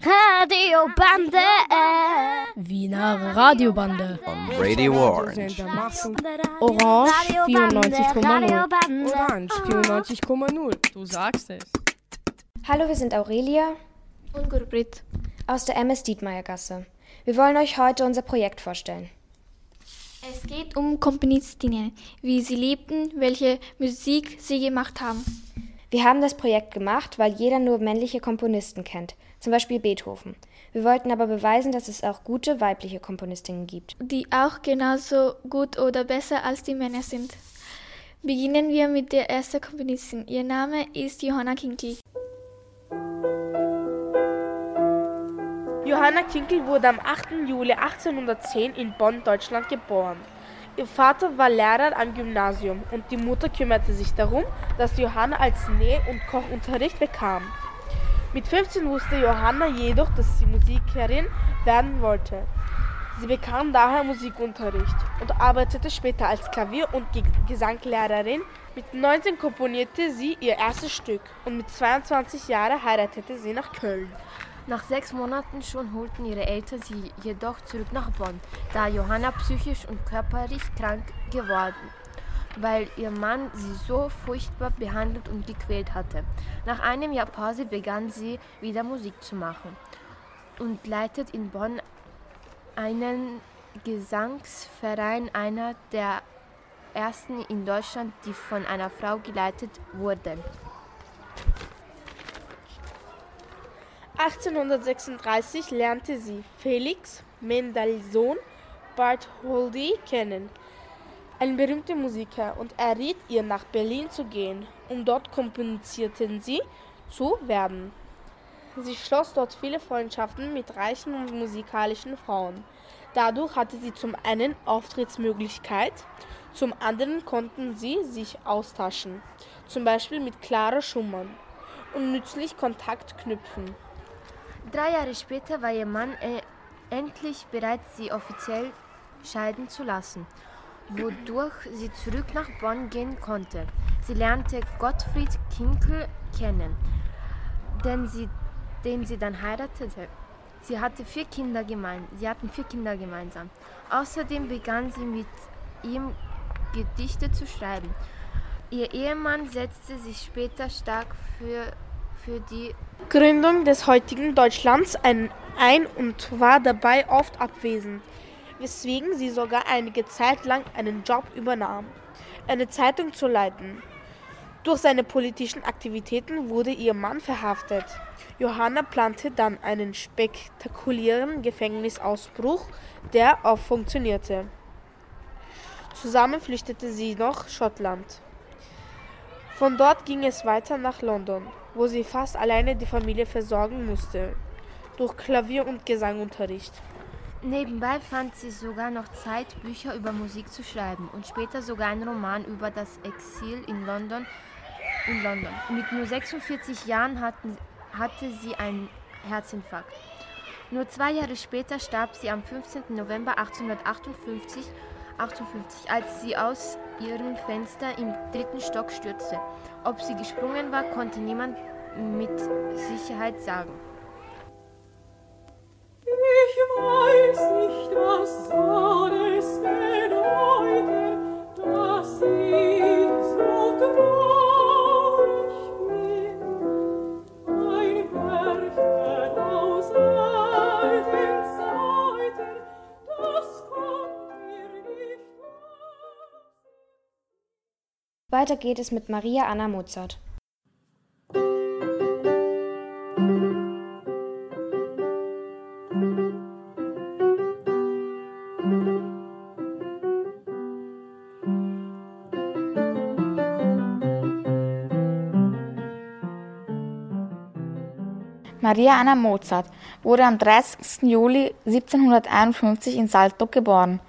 Radiobande. Wiener Radiobande. On Radio Orange. Orange 94,0. Orange 94,0. Du sagst es. Hallo, wir sind Aurelia und Gurbrit aus der MS Dietmeier Gasse. Wir wollen euch heute unser Projekt vorstellen. Es geht um Komponistinnen, wie sie lebten, welche Musik sie gemacht haben. Wir haben das Projekt gemacht, weil jeder nur männliche Komponisten kennt, zum Beispiel Beethoven. Wir wollten aber beweisen, dass es auch gute weibliche Komponistinnen gibt. Die auch genauso gut oder besser als die Männer sind. Beginnen wir mit der ersten Komponistin. Ihr Name ist Johanna Kinkel. Johanna Kinkel wurde am 8. Juli 1810 in Bonn, Deutschland geboren. Ihr Vater war Lehrer am Gymnasium und die Mutter kümmerte sich darum, dass Johanna als Näh- und Kochunterricht bekam. Mit 15 wusste Johanna jedoch, dass sie Musikerin werden wollte. Sie bekam daher Musikunterricht und arbeitete später als Klavier- und Gesanglehrerin. Mit 19 komponierte sie ihr erstes Stück und mit 22 Jahren heiratete sie nach Köln. Nach sechs Monaten schon holten ihre Eltern sie jedoch zurück nach Bonn, da Johanna psychisch und körperlich krank geworden, weil ihr Mann sie so furchtbar behandelt und gequält hatte. Nach einem Jahr Pause begann sie wieder Musik zu machen und leitet in Bonn einen Gesangsverein, einer der ersten in Deutschland, die von einer Frau geleitet wurde. 1836 lernte sie Felix Mendelssohn Bartholdy kennen, ein berühmter Musiker, und er riet ihr nach Berlin zu gehen, um dort Komponizierten zu werden. Sie schloss dort viele Freundschaften mit reichen und musikalischen Frauen. Dadurch hatte sie zum einen Auftrittsmöglichkeit, zum anderen konnten sie sich austauschen, zum Beispiel mit Clara Schumann, und nützlich Kontakt knüpfen. Drei Jahre später war ihr Mann äh, endlich bereit, sie offiziell scheiden zu lassen, wodurch sie zurück nach Bonn gehen konnte. Sie lernte Gottfried Kinkel kennen, den sie, den sie dann heiratete. Sie hatte vier Kinder gemein, sie hatten vier Kinder gemeinsam. Außerdem begann sie mit ihm Gedichte zu schreiben. Ihr Ehemann setzte sich später stark für für die Gründung des heutigen Deutschlands ein, ein und war dabei oft abwesend, weswegen sie sogar einige Zeit lang einen Job übernahm, eine Zeitung zu leiten. Durch seine politischen Aktivitäten wurde ihr Mann verhaftet. Johanna plante dann einen spektakulären Gefängnisausbruch, der auch funktionierte. Zusammen flüchtete sie nach Schottland. Von dort ging es weiter nach London wo sie fast alleine die Familie versorgen musste, durch Klavier- und Gesangunterricht. Nebenbei fand sie sogar noch Zeit, Bücher über Musik zu schreiben und später sogar einen Roman über das Exil in London. In London. Mit nur 46 Jahren hatten, hatte sie einen Herzinfarkt. Nur zwei Jahre später starb sie am 15. November 1858, 58, als sie aus ihrem Fenster im dritten Stock stürzte. Ob sie gesprungen war, konnte niemand mit Sicherheit sagen. Weiter geht es mit Maria Anna Mozart. Maria Anna Mozart wurde am 30. Juli 1751 in Salzburg geboren.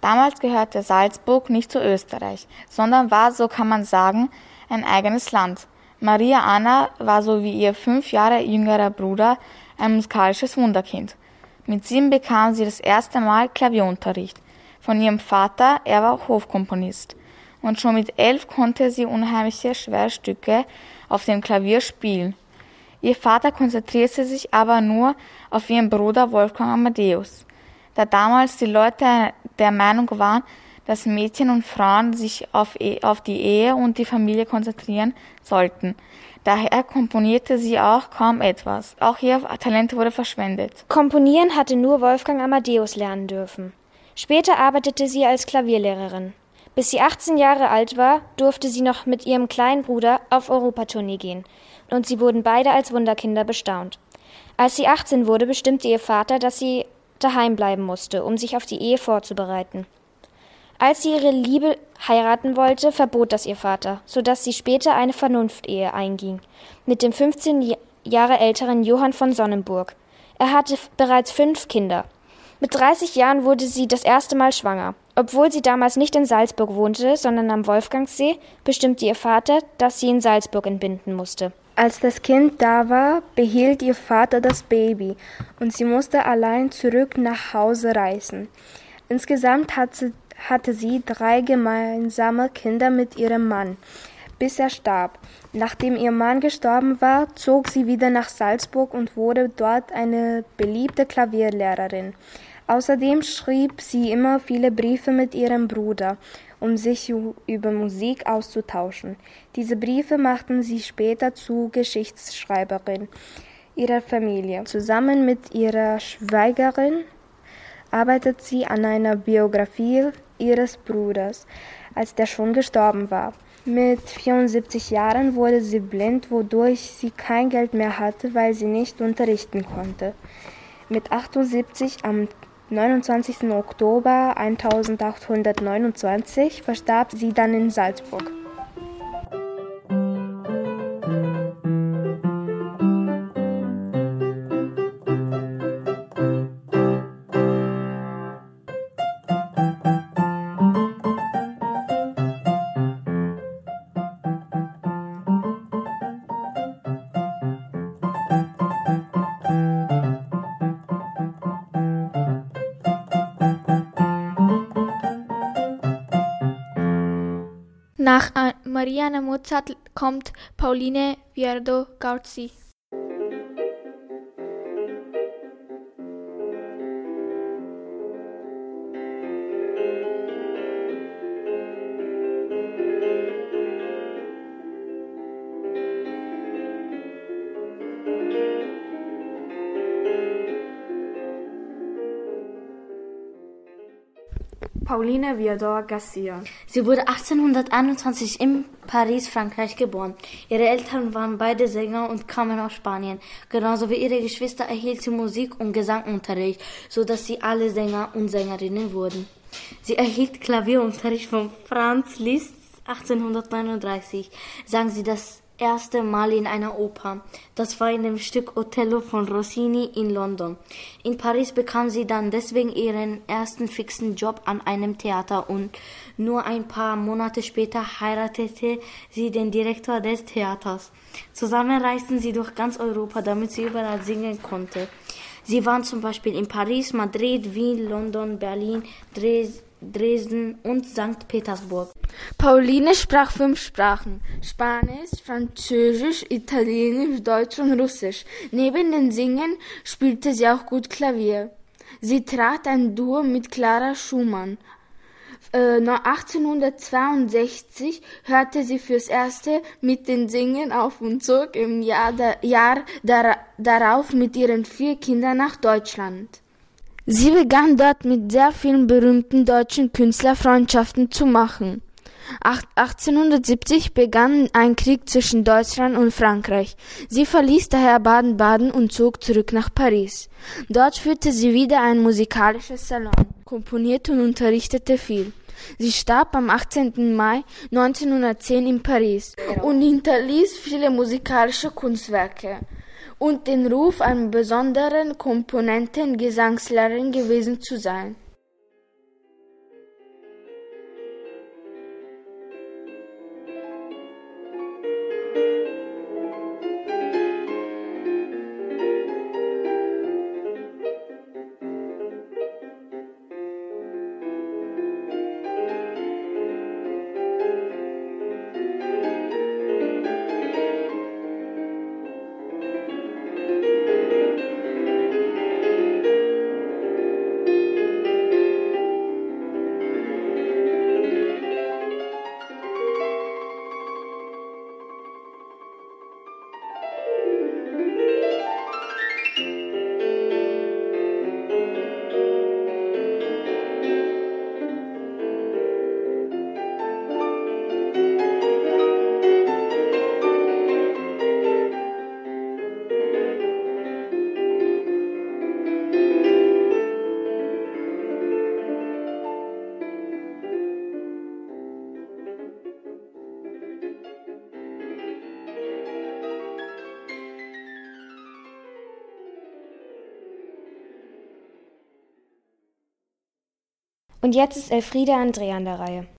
Damals gehörte Salzburg nicht zu Österreich, sondern war, so kann man sagen, ein eigenes Land. Maria Anna war so wie ihr fünf Jahre jüngerer Bruder ein musikalisches Wunderkind. Mit sieben bekam sie das erste Mal Klavierunterricht von ihrem Vater, er war Hofkomponist. Und schon mit elf konnte sie unheimliche schwere Stücke auf dem Klavier spielen. Ihr Vater konzentrierte sich aber nur auf ihren Bruder Wolfgang Amadeus, da damals die Leute der Meinung waren, dass Mädchen und Frauen sich auf, e auf die Ehe und die Familie konzentrieren sollten. Daher komponierte sie auch kaum etwas. Auch ihr Talent wurde verschwendet. Komponieren hatte nur Wolfgang Amadeus lernen dürfen. Später arbeitete sie als Klavierlehrerin. Bis sie 18 Jahre alt war, durfte sie noch mit ihrem kleinen Bruder auf Europatournee gehen, und sie wurden beide als Wunderkinder bestaunt. Als sie 18 wurde, bestimmte ihr Vater, dass sie daheim bleiben musste, um sich auf die Ehe vorzubereiten. Als sie ihre Liebe heiraten wollte, verbot das ihr Vater, so dass sie später eine Vernunftehe einging mit dem 15 Jahre älteren Johann von Sonnenburg. Er hatte bereits fünf Kinder. Mit 30 Jahren wurde sie das erste Mal schwanger. Obwohl sie damals nicht in Salzburg wohnte, sondern am Wolfgangsee, bestimmte ihr Vater, dass sie in Salzburg entbinden musste. Als das Kind da war, behielt ihr Vater das Baby und sie musste allein zurück nach Hause reisen. Insgesamt hatte sie drei gemeinsame Kinder mit ihrem Mann, bis er starb. Nachdem ihr Mann gestorben war, zog sie wieder nach Salzburg und wurde dort eine beliebte Klavierlehrerin. Außerdem schrieb sie immer viele Briefe mit ihrem Bruder, um sich über Musik auszutauschen. Diese Briefe machten sie später zu Geschichtsschreiberin ihrer Familie. Zusammen mit ihrer Schweigerin arbeitet sie an einer Biografie ihres Bruders, als der schon gestorben war. Mit 74 Jahren wurde sie blind, wodurch sie kein Geld mehr hatte, weil sie nicht unterrichten konnte. Mit 78 am 29. Oktober 1829 verstarb sie dann in Salzburg. Mariana Mozart kommt Pauline Viardot-Garzi. Pauline Viardot Garcia. Sie wurde 1821 in Paris, Frankreich geboren. Ihre Eltern waren beide Sänger und kamen aus Spanien. Genauso wie ihre Geschwister erhielt sie Musik- und Gesangunterricht, so dass sie alle Sänger und Sängerinnen wurden. Sie erhielt Klavierunterricht von Franz Liszt 1839. Sang sie das erste Mal in einer Oper. Das war in dem Stück Othello von Rossini in London. In Paris bekam sie dann deswegen ihren ersten fixen Job an einem Theater und nur ein paar Monate später heiratete sie den Direktor des Theaters. Zusammen reisten sie durch ganz Europa, damit sie überall singen konnte. Sie waren zum Beispiel in Paris, Madrid, Wien, London, Berlin, Dresden, Dresden und St. Petersburg. Pauline sprach fünf Sprachen: Spanisch, Französisch, Italienisch, Deutsch und Russisch. Neben den Singen spielte sie auch gut Klavier. Sie trat ein Duo mit Clara Schumann. Äh, 1862 hörte sie fürs erste mit den Singen auf und zog im Jahr, Jahr darauf mit ihren vier Kindern nach Deutschland. Sie begann dort mit sehr vielen berühmten deutschen Künstlern Freundschaften zu machen. 1870 begann ein Krieg zwischen Deutschland und Frankreich. Sie verließ daher Baden-Baden und zog zurück nach Paris. Dort führte sie wieder ein musikalisches Salon, komponierte und unterrichtete viel. Sie starb am 18. Mai 1910 in Paris und hinterließ viele musikalische Kunstwerke und den Ruf, einer besonderen Komponenten-Gesangslehrerin gewesen zu sein. Und jetzt ist Elfriede André an der Reihe.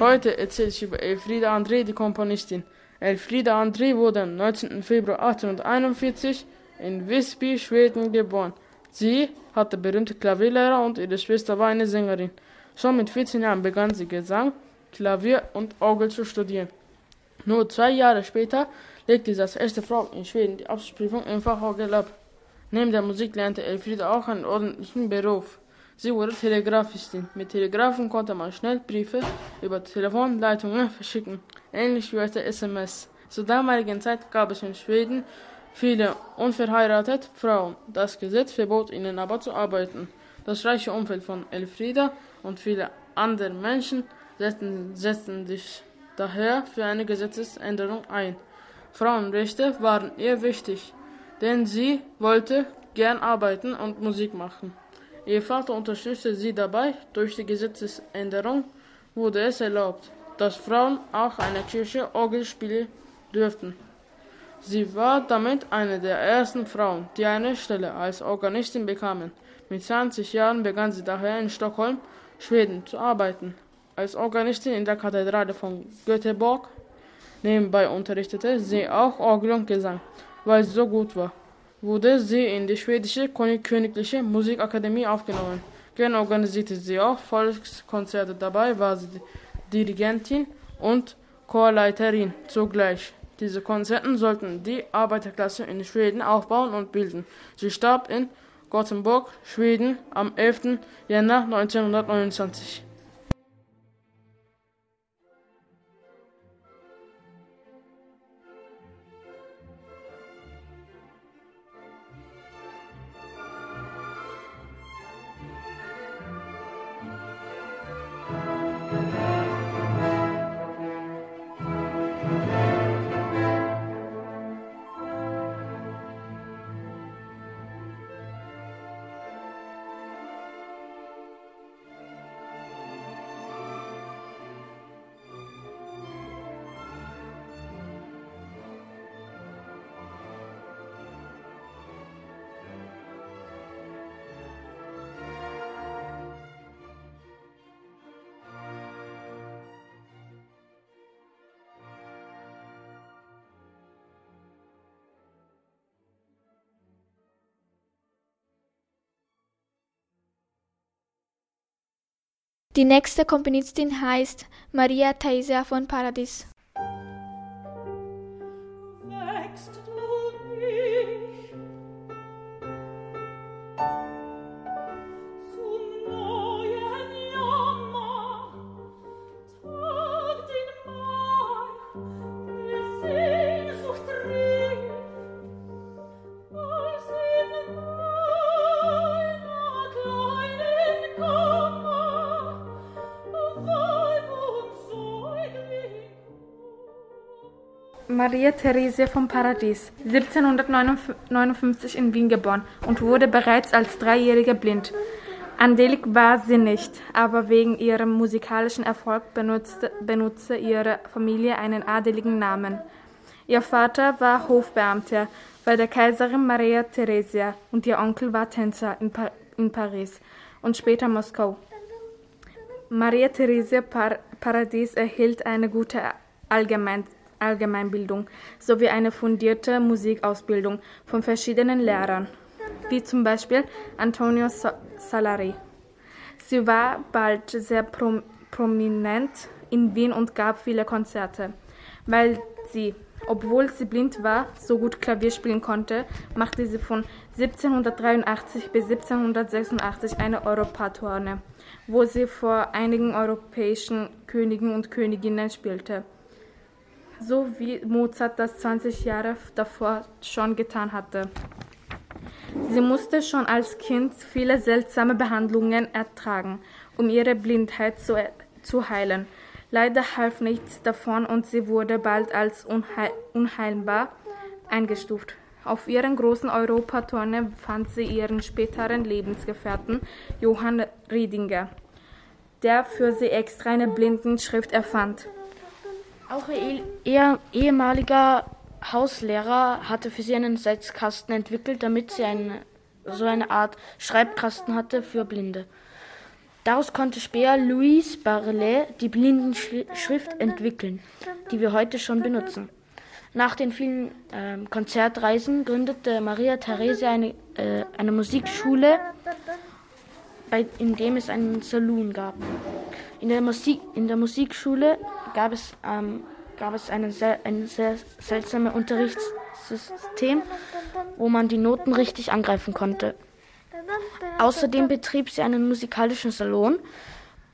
Heute erzähle ich über Elfriede André, die Komponistin. Elfriede André wurde am 19. Februar 1841 in Visby, Schweden geboren. Sie hatte berühmte Klavierlehrer und ihre Schwester war eine Sängerin. Schon mit 14 Jahren begann sie Gesang, Klavier und Orgel zu studieren. Nur zwei Jahre später legte sie als erste Frau in Schweden die Abschlussprüfung im Fach Orgel ab. Neben der Musik lernte Elfriede auch einen ordentlichen Beruf. Sie wurde Telegrafistin. Mit Telegrafen konnte man schnell Briefe über Telefonleitungen verschicken, ähnlich wie heute SMS. Zur damaligen Zeit gab es in Schweden viele unverheiratete Frauen. Das Gesetz verbot ihnen aber zu arbeiten. Das reiche Umfeld von Elfrieda und viele andere Menschen setzten, setzten sich daher für eine Gesetzesänderung ein. Frauenrechte waren ihr wichtig, denn sie wollte gern arbeiten und Musik machen. Ihr Vater unterstützte sie dabei. Durch die Gesetzesänderung wurde es erlaubt, dass Frauen auch in der Kirche Orgel spielen dürften. Sie war damit eine der ersten Frauen, die eine Stelle als Organistin bekamen. Mit 20 Jahren begann sie daher in Stockholm, Schweden, zu arbeiten. Als Organistin in der Kathedrale von Göteborg. Nebenbei unterrichtete sie auch Orgel und Gesang, weil sie so gut war wurde sie in die schwedische Königliche Musikakademie aufgenommen. Gern organisierte sie auch Volkskonzerte. Dabei war sie Dirigentin und Chorleiterin zugleich. Diese Konzerte sollten die Arbeiterklasse in Schweden aufbauen und bilden. Sie starb in Gothenburg, Schweden, am 11. Jänner 1929. Die nächste Komponistin heißt Maria Theresia von Paradis. Maria Theresia vom Paradies, 1759 in Wien geboren und wurde bereits als Dreijährige blind. Angelique war sie nicht, aber wegen ihrem musikalischen Erfolg benutzte, benutzte ihre Familie einen adeligen Namen. Ihr Vater war Hofbeamter bei der Kaiserin Maria Theresia und ihr Onkel war Tänzer in, pa in Paris und später Moskau. Maria Theresia Par Paradies erhielt eine gute Allgemein Allgemeinbildung sowie eine fundierte Musikausbildung von verschiedenen Lehrern, wie zum Beispiel Antonio Salari. Sie war bald sehr prom prominent in Wien und gab viele Konzerte. Weil sie, obwohl sie blind war, so gut Klavier spielen konnte, machte sie von 1783 bis 1786 eine Europatournee, wo sie vor einigen europäischen Königen und Königinnen spielte so wie Mozart das 20 Jahre davor schon getan hatte. Sie musste schon als Kind viele seltsame Behandlungen ertragen, um ihre Blindheit zu, zu heilen. Leider half nichts davon und sie wurde bald als unheil unheilbar eingestuft. Auf ihren großen Europatournee fand sie ihren späteren Lebensgefährten Johann Riedinger, der für sie extra eine Blindenschrift erfand. Auch ihr ehemaliger Hauslehrer hatte für sie einen Setzkasten entwickelt, damit sie eine, so eine Art Schreibkasten hatte für Blinde. Daraus konnte später Louise Barlet die Blindenschrift entwickeln, die wir heute schon benutzen. Nach den vielen äh, Konzertreisen gründete Maria Theresia eine, äh, eine Musikschule, bei, in dem es einen Saloon gab. In der, Musik, in der Musikschule gab es ähm, gab es einen sehr, ein sehr seltsames Unterrichtssystem, wo man die Noten richtig angreifen konnte. Außerdem betrieb sie einen musikalischen Salon,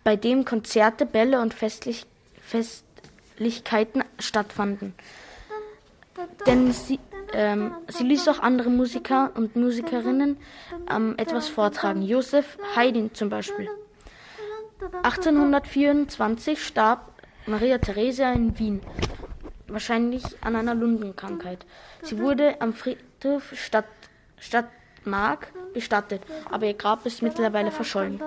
bei dem Konzerte, Bälle und Festlich Festlichkeiten stattfanden. Denn sie, ähm, sie ließ auch andere Musiker und Musikerinnen ähm, etwas vortragen. Josef Haydn zum Beispiel. 1824 starb Maria Theresia in Wien, wahrscheinlich an einer Lungenkrankheit. Sie wurde am Friedhof Stadt, Stadtmark bestattet, aber ihr Grab ist mittlerweile verschollen.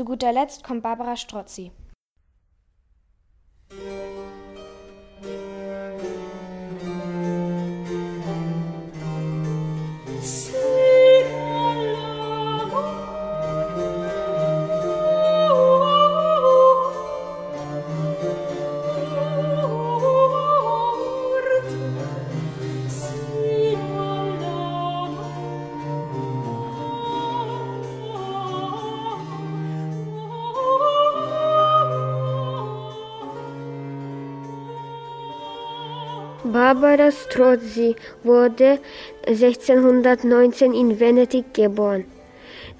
Zu guter Letzt kommt Barbara Strozzi. Barbara Strozzi wurde 1619 in Venedig geboren.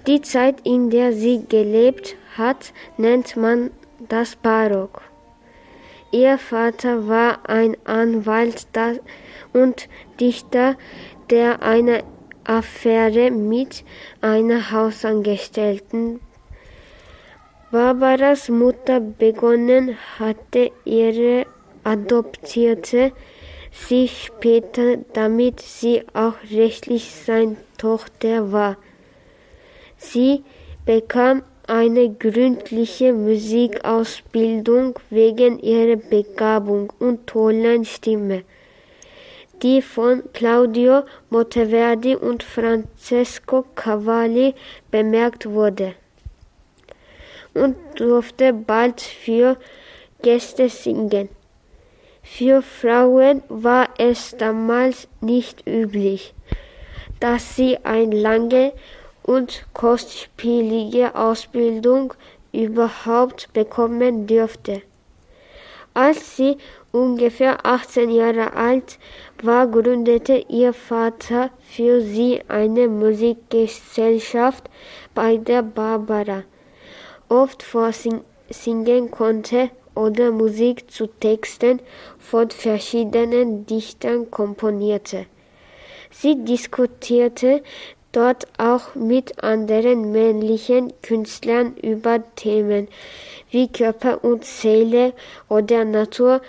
Die Zeit, in der sie gelebt hat, nennt man das Barock. Ihr Vater war ein Anwalt und Dichter, der eine Affäre mit einer Hausangestellten Barbaras Mutter begonnen hatte, ihre adoptierte sie später, damit sie auch rechtlich seine Tochter war. Sie bekam eine gründliche Musikausbildung wegen ihrer Begabung und tollen Stimme, die von Claudio Monteverdi und Francesco Cavalli bemerkt wurde, und durfte bald für Gäste singen. Für Frauen war es damals nicht üblich, dass sie eine lange und kostspielige Ausbildung überhaupt bekommen dürfte. Als sie ungefähr 18 Jahre alt war, gründete ihr Vater für sie eine Musikgesellschaft, bei der Barbara oft vorsingen konnte oder Musik zu Texten von verschiedenen Dichtern komponierte. Sie diskutierte dort auch mit anderen männlichen Künstlern über Themen wie Körper und Seele oder Natur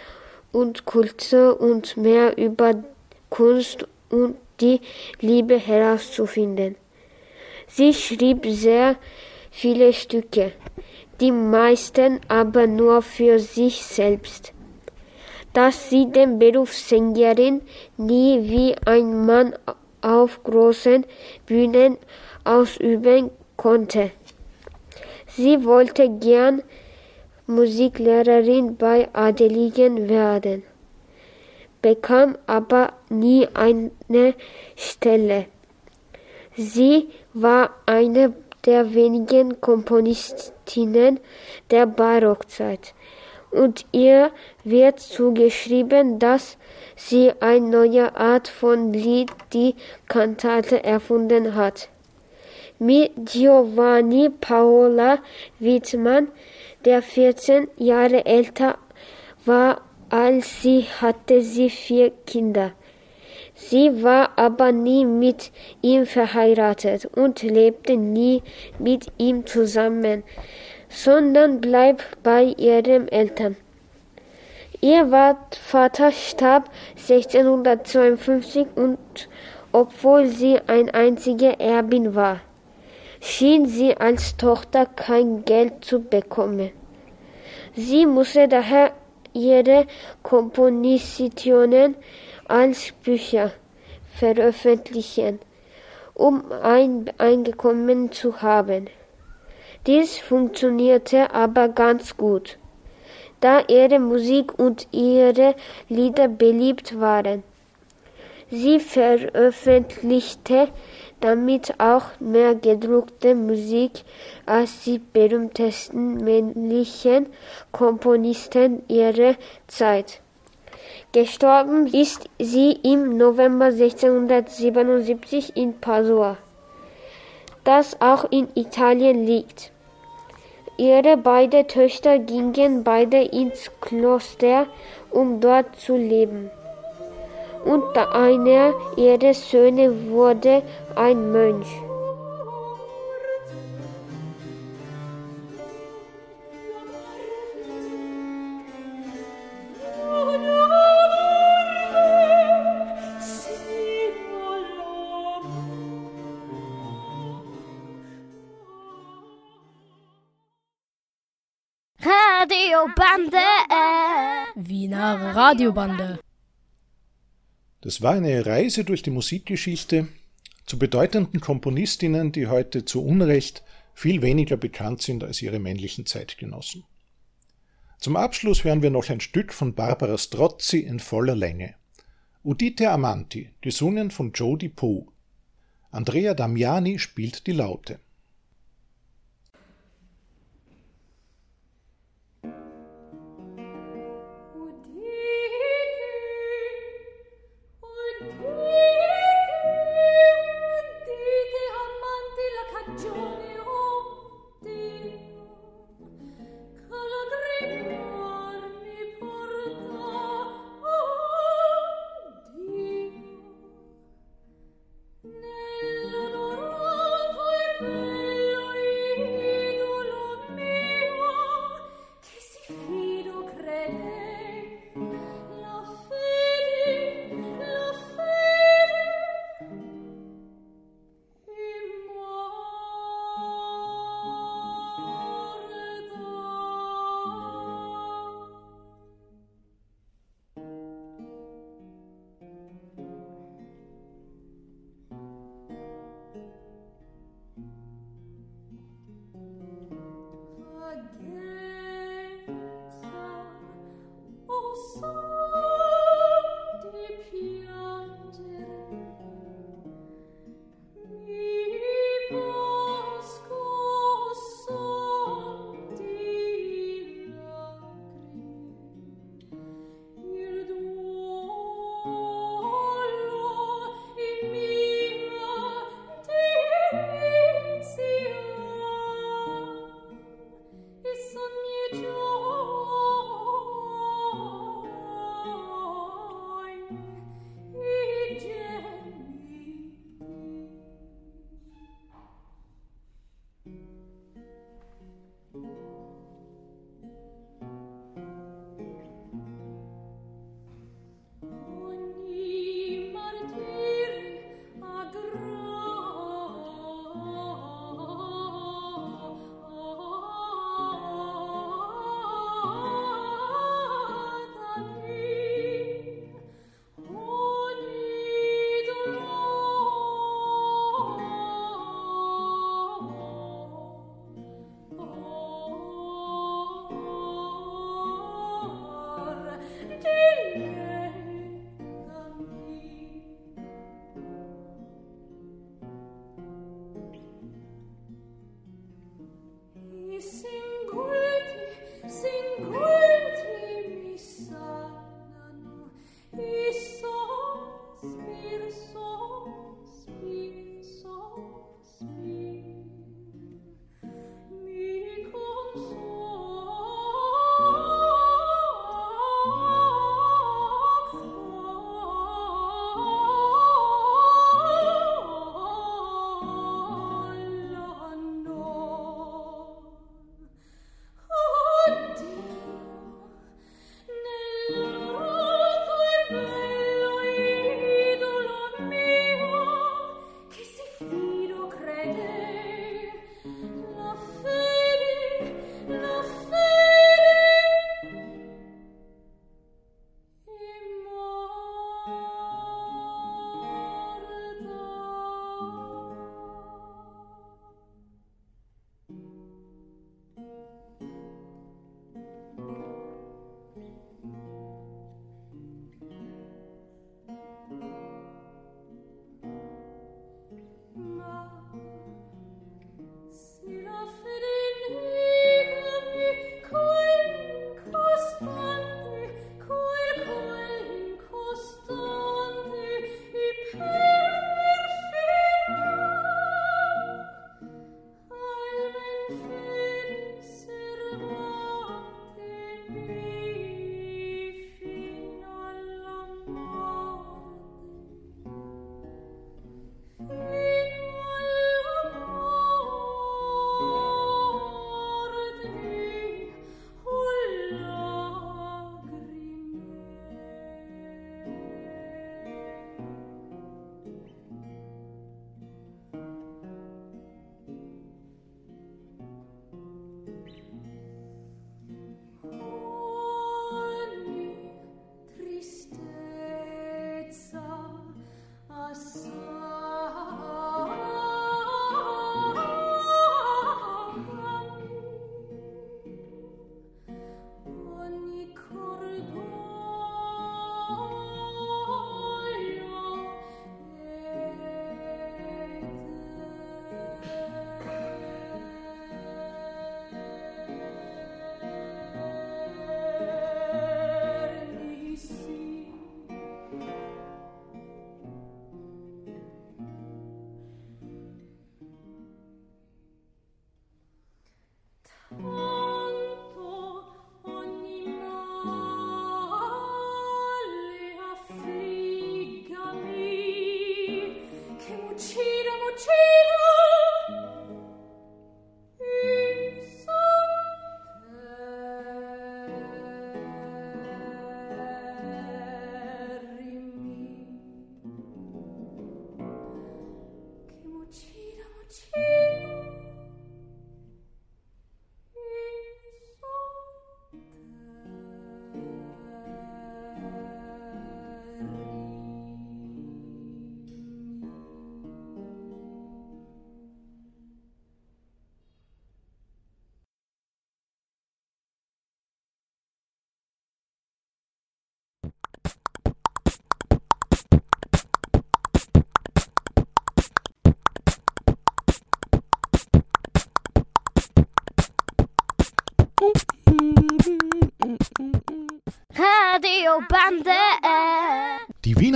und Kultur und mehr über Kunst und die Liebe herauszufinden. Sie schrieb sehr viele Stücke die meisten aber nur für sich selbst. Dass sie den Beruf Sängerin nie wie ein Mann auf großen Bühnen ausüben konnte. Sie wollte gern Musiklehrerin bei Adeligen werden, bekam aber nie eine Stelle. Sie war eine der wenigen Komponistinnen der Barockzeit und ihr wird zugeschrieben, dass sie eine neue Art von Lied, die Kantate, erfunden hat. Mit Giovanni Paola Wittmann, der 14 Jahre älter war als sie, hatte sie vier Kinder. Sie war aber nie mit ihm verheiratet und lebte nie mit ihm zusammen, sondern blieb bei ihren Eltern. Ihr Vater starb 1652 und obwohl sie ein einzige Erbin war, schien sie als Tochter kein Geld zu bekommen. Sie musste daher ihre Kompositionen als Bücher veröffentlichen, um ein Einkommen zu haben. Dies funktionierte aber ganz gut, da ihre Musik und ihre Lieder beliebt waren. Sie veröffentlichte damit auch mehr gedruckte Musik als die berühmtesten männlichen Komponisten ihrer Zeit. Gestorben ist sie im November 1677 in Padua, das auch in Italien liegt. Ihre beiden Töchter gingen beide ins Kloster, um dort zu leben. Und einer ihrer Söhne wurde ein Mönch. Radiobande. Das war eine Reise durch die Musikgeschichte zu bedeutenden Komponistinnen, die heute zu Unrecht viel weniger bekannt sind als ihre männlichen Zeitgenossen. Zum Abschluss hören wir noch ein Stück von Barbara Strozzi in voller Länge. Udite Amanti, gesungen von Jody Poe. Andrea Damiani spielt die Laute.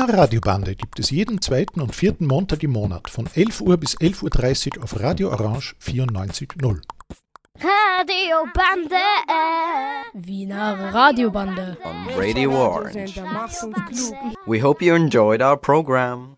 Radiobande gibt es jeden zweiten und vierten Montag im Monat von 11 Uhr bis 11.30 Uhr auf Radio Orange 94.0. Radiobande. Wiener Radiobande. On Radio Orange. We hope you enjoyed our program.